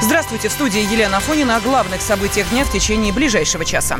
Здравствуйте, в студии Елена Афонина о главных событиях дня в течение ближайшего часа.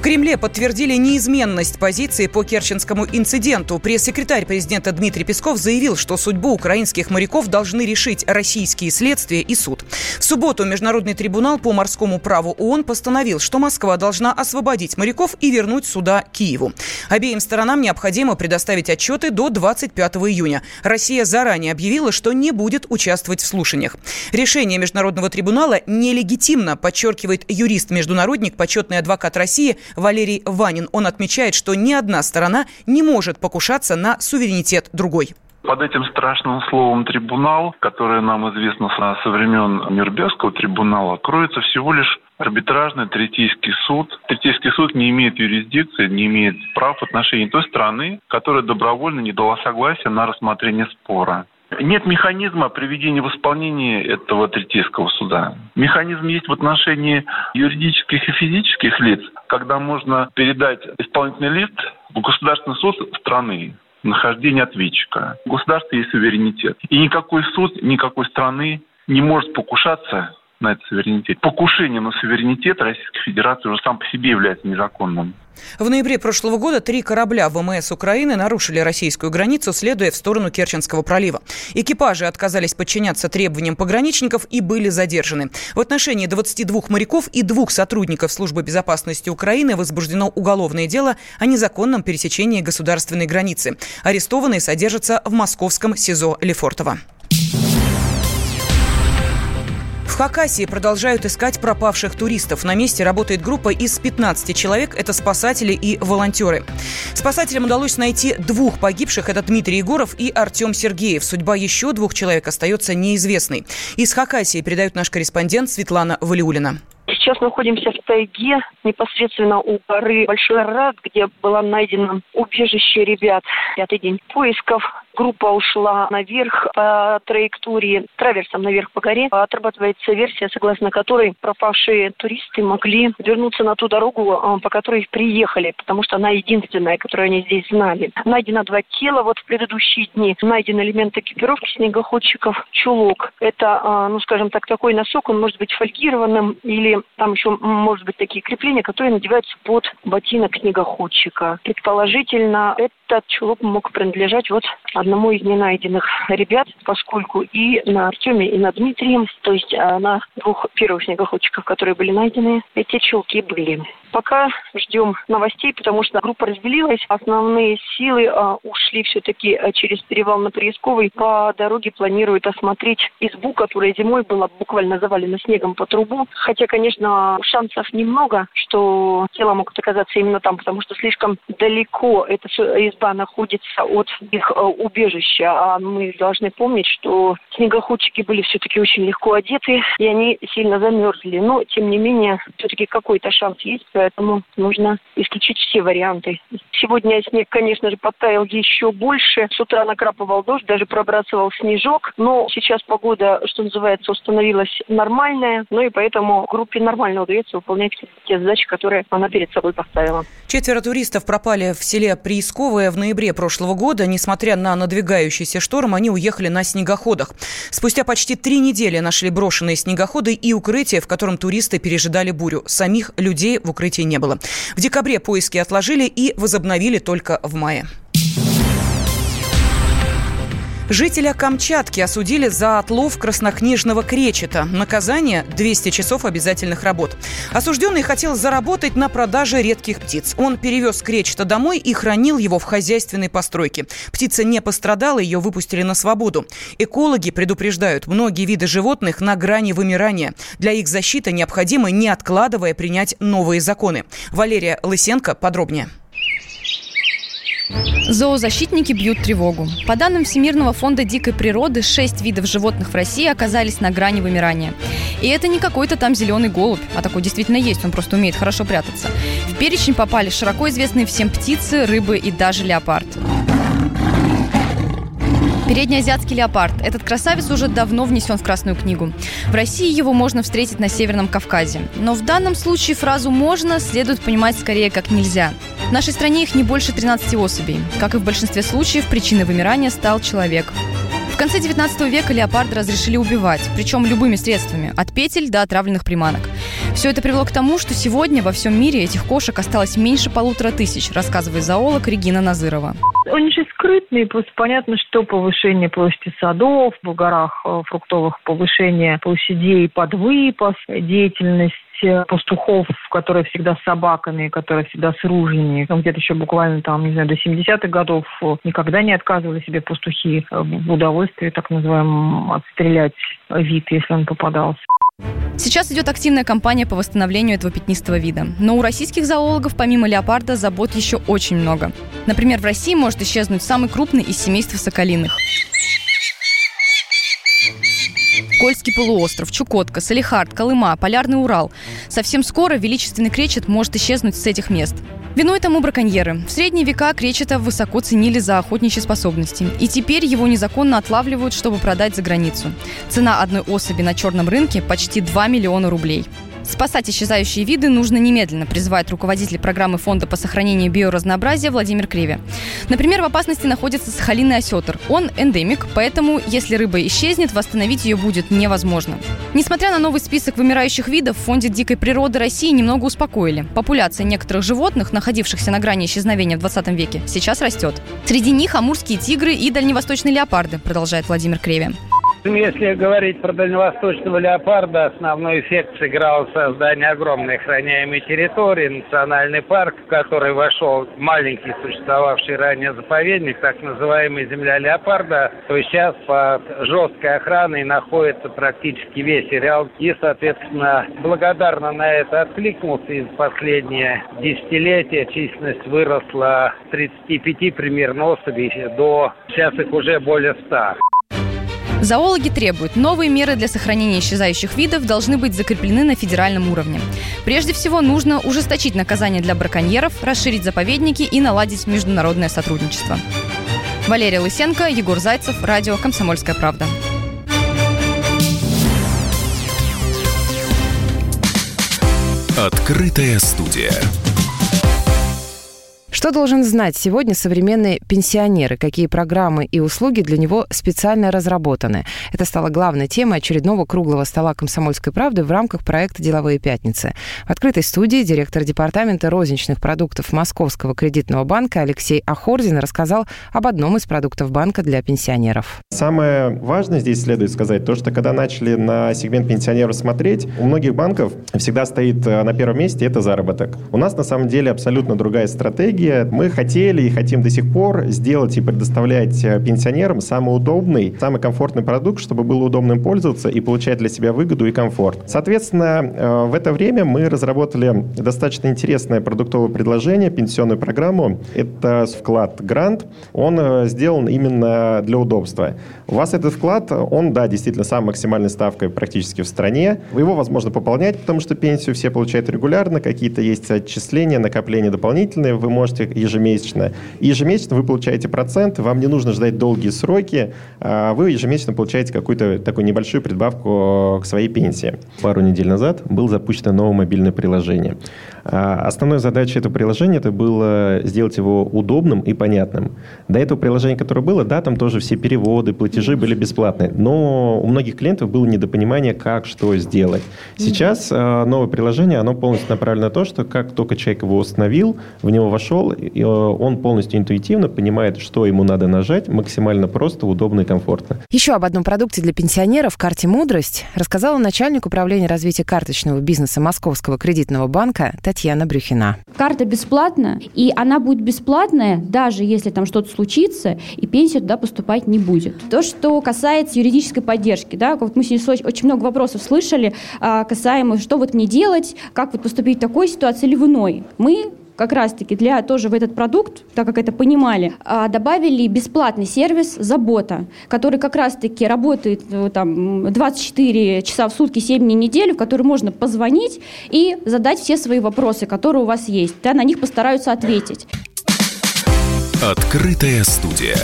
В Кремле подтвердили неизменность позиции по Керченскому инциденту. Пресс-секретарь президента Дмитрий Песков заявил, что судьбу украинских моряков должны решить российские следствия и суд. В субботу Международный трибунал по морскому праву ООН постановил, что Москва должна освободить моряков и вернуть суда Киеву. Обеим сторонам необходимо предоставить отчеты до 25 июня. Россия заранее объявила, что не будет участвовать в слушаниях. Решение Международного трибунала нелегитимно, подчеркивает юрист-международник, почетный адвокат России Валерий Ванин. Он отмечает, что ни одна сторона не может покушаться на суверенитет другой. Под этим страшным словом «трибунал», которое нам известно со времен Нюрнбергского трибунала, кроется всего лишь арбитражный третейский суд. Третейский суд не имеет юрисдикции, не имеет прав в отношении той страны, которая добровольно не дала согласия на рассмотрение спора. Нет механизма приведения в исполнение этого третейского суда. Механизм есть в отношении юридических и физических лиц, когда можно передать исполнительный лист в государственный суд страны нахождение ответчика. У государства есть суверенитет. И никакой суд никакой страны не может покушаться на этот суверенитет. Покушение на суверенитет Российской Федерации уже сам по себе является незаконным. В ноябре прошлого года три корабля ВМС Украины нарушили российскую границу, следуя в сторону Керченского пролива. Экипажи отказались подчиняться требованиям пограничников и были задержаны. В отношении 22 моряков и двух сотрудников Службы безопасности Украины возбуждено уголовное дело о незаконном пересечении государственной границы. Арестованные содержатся в московском СИЗО Лефортово. Хакасии продолжают искать пропавших туристов. На месте работает группа из 15 человек. Это спасатели и волонтеры. Спасателям удалось найти двух погибших. Это Дмитрий Егоров и Артем Сергеев. Судьба еще двух человек остается неизвестной. Из Хакасии передает наш корреспондент Светлана Валиулина. Сейчас находимся в тайге, непосредственно у горы Большой Рад, где было найдено убежище ребят. Пятый день поисков группа ушла наверх по траектории, траверсом наверх по горе. Отрабатывается версия, согласно которой пропавшие туристы могли вернуться на ту дорогу, а, по которой приехали, потому что она единственная, которую они здесь знали. Найдено два тела вот в предыдущие дни. Найден элемент экипировки снегоходчиков, чулок. Это, а, ну скажем так, такой носок, он может быть фольгированным или там еще может быть такие крепления, которые надеваются под ботинок снегоходчика. Предположительно, этот чулок мог принадлежать вот одному из ненайденных ребят, поскольку и на Артеме, и на Дмитрием, то есть а, на двух первых снегоходчиков, которые были найдены, эти челки были. Пока ждем новостей, потому что группа разделилась. Основные силы а, ушли все-таки а, через перевал на Приисковый. По дороге планируют осмотреть избу, которая зимой была буквально завалена снегом по трубу. Хотя, конечно, шансов немного, что тело могут оказаться именно там, потому что слишком далеко эта изба находится от их убежища. А мы должны помнить, что снегоходчики были все-таки очень легко одеты, и они сильно замерзли. Но, тем не менее, все-таки какой-то шанс есть поэтому нужно исключить все варианты. Сегодня снег, конечно же, подтаял еще больше. С утра накрапывал дождь, даже пробрасывал снежок. Но сейчас погода, что называется, установилась нормальная. Ну и поэтому группе нормально удается выполнять те задачи, которые она перед собой поставила. Четверо туристов пропали в селе Приисковое в ноябре прошлого года. Несмотря на надвигающийся шторм, они уехали на снегоходах. Спустя почти три недели нашли брошенные снегоходы и укрытие, в котором туристы пережидали бурю. Самих людей в укрытии не было. В декабре поиски отложили и возобновили только в мае. Жителя Камчатки осудили за отлов краснокнижного кречета. Наказание – 200 часов обязательных работ. Осужденный хотел заработать на продаже редких птиц. Он перевез кречета домой и хранил его в хозяйственной постройке. Птица не пострадала, ее выпустили на свободу. Экологи предупреждают, многие виды животных на грани вымирания. Для их защиты необходимо, не откладывая, принять новые законы. Валерия Лысенко подробнее. Зоозащитники бьют тревогу. По данным Всемирного фонда дикой природы, шесть видов животных в России оказались на грани вымирания. И это не какой-то там зеленый голубь, а такой действительно есть, он просто умеет хорошо прятаться. В перечень попали широко известные всем птицы, рыбы и даже леопард. Переднеазиатский леопард. Этот красавец уже давно внесен в Красную книгу. В России его можно встретить на Северном Кавказе. Но в данном случае фразу «можно» следует понимать скорее как «нельзя». В нашей стране их не больше 13 особей. Как и в большинстве случаев, причиной вымирания стал человек. конце 19 века леопарды разрешили убивать, причем любыми средствами, от петель до отравленных приманок. Все это привело к тому, что сегодня во всем мире этих кошек осталось меньше полутора тысяч, рассказывает зоолог Регина Назырова. Они же скрытные, просто понятно, что повышение площади садов, в горах э, фруктовых повышение площадей под выпас, деятельность э, пастухов, которые всегда с собаками, которые всегда с ружьями. Ну, где-то еще буквально там, не знаю, до 70-х годов э, никогда не отказывали себе пастухи в удовольствии, так называемым, отстрелять вид, если он попадался. Сейчас идет активная кампания по восстановлению этого пятнистого вида. Но у российских зоологов помимо леопарда забот еще очень много. Например, в России может исчезнуть самый крупный из семейства соколиных. Кольский полуостров, Чукотка, Салихард, Колыма, Полярный Урал. Совсем скоро величественный кречет может исчезнуть с этих мест. Виной тому браконьеры. В средние века кречета высоко ценили за охотничьи способности. И теперь его незаконно отлавливают, чтобы продать за границу. Цена одной особи на черном рынке почти 2 миллиона рублей. Спасать исчезающие виды нужно немедленно, призывает руководитель программы Фонда по сохранению биоразнообразия Владимир Криве. Например, в опасности находится сахалинный осетр. Он эндемик, поэтому, если рыба исчезнет, восстановить ее будет невозможно. Несмотря на новый список вымирающих видов, в Фонде дикой природы России немного успокоили. Популяция некоторых животных, находившихся на грани исчезновения в 20 веке, сейчас растет. Среди них амурские тигры и дальневосточные леопарды, продолжает Владимир Криве. Если говорить про дальневосточного леопарда, основной эффект сыграл создание огромной охраняемой территории, национальный парк, в который вошел маленький существовавший ранее заповедник, так называемый земля леопарда, то сейчас под жесткой охраной находится практически весь ареал. И, соответственно, благодарно на это откликнулся. И в последние десятилетия численность выросла с 35 примерно особей до сейчас их уже более 100. Зоологи требуют, новые меры для сохранения исчезающих видов должны быть закреплены на федеральном уровне. Прежде всего, нужно ужесточить наказание для браконьеров, расширить заповедники и наладить международное сотрудничество. Валерия Лысенко, Егор Зайцев, радио «Комсомольская правда». Открытая студия. Что должен знать сегодня современный пенсионер и какие программы и услуги для него специально разработаны? Это стало главной темой очередного круглого стола «Комсомольской правды» в рамках проекта «Деловые пятницы». В открытой студии директор департамента розничных продуктов Московского кредитного банка Алексей Ахорзин рассказал об одном из продуктов банка для пенсионеров. Самое важное здесь следует сказать, то, что когда начали на сегмент пенсионеров смотреть, у многих банков всегда стоит э, на первом месте это заработок. У нас на самом деле абсолютно другая стратегия стратегия. Мы хотели и хотим до сих пор сделать и предоставлять э, пенсионерам самый удобный, самый комфортный продукт, чтобы было удобно им пользоваться и получать для себя выгоду и комфорт. Соответственно, э, в это время мы разработали достаточно интересное продуктовое предложение, пенсионную программу. Это вклад «Грант». Он э, сделан именно для удобства. У вас этот вклад, он, да, действительно, самой максимальной ставкой практически в стране. Его возможно пополнять, потому что пенсию все получают регулярно, какие-то есть отчисления, накопления дополнительные. Вы можете можете ежемесячно. И ежемесячно вы получаете процент, вам не нужно ждать долгие сроки, а вы ежемесячно получаете какую-то такую небольшую прибавку к своей пенсии. Пару недель назад было запущено новое мобильное приложение. А, основной задачей этого приложения это было сделать его удобным и понятным. До этого приложения, которое было, да, там тоже все переводы, платежи были бесплатные, но у многих клиентов было недопонимание, как, что сделать. Сейчас а, новое приложение, оно полностью направлено на то, что как только человек его установил, в него вошел, а, он полностью интуитивно понимает, что ему надо нажать, максимально просто, удобно и комфортно. Еще об одном продукте для пенсионеров карте «Мудрость» рассказала начальник управления развития карточного бизнеса Московского кредитного банка Татьяна Брюхина. Карта бесплатна, и она будет бесплатная, даже если там что-то случится, и пенсия туда поступать не будет. То, что касается юридической поддержки, да, вот мы сегодня очень много вопросов слышали а, касаемо, что вот мне делать, как вот поступить в такой ситуации или в иной. Мы как раз-таки для тоже в этот продукт, так как это понимали, а, добавили бесплатный сервис «Забота», который как раз-таки работает э, там 24 часа в сутки, 7 дней в неделю, в который можно позвонить и задать все свои вопросы, которые у вас есть. Да, на них постараются ответить. Открытая студия.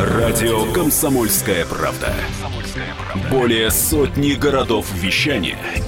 Радио «Комсомольская правда». Более сотни городов вещания –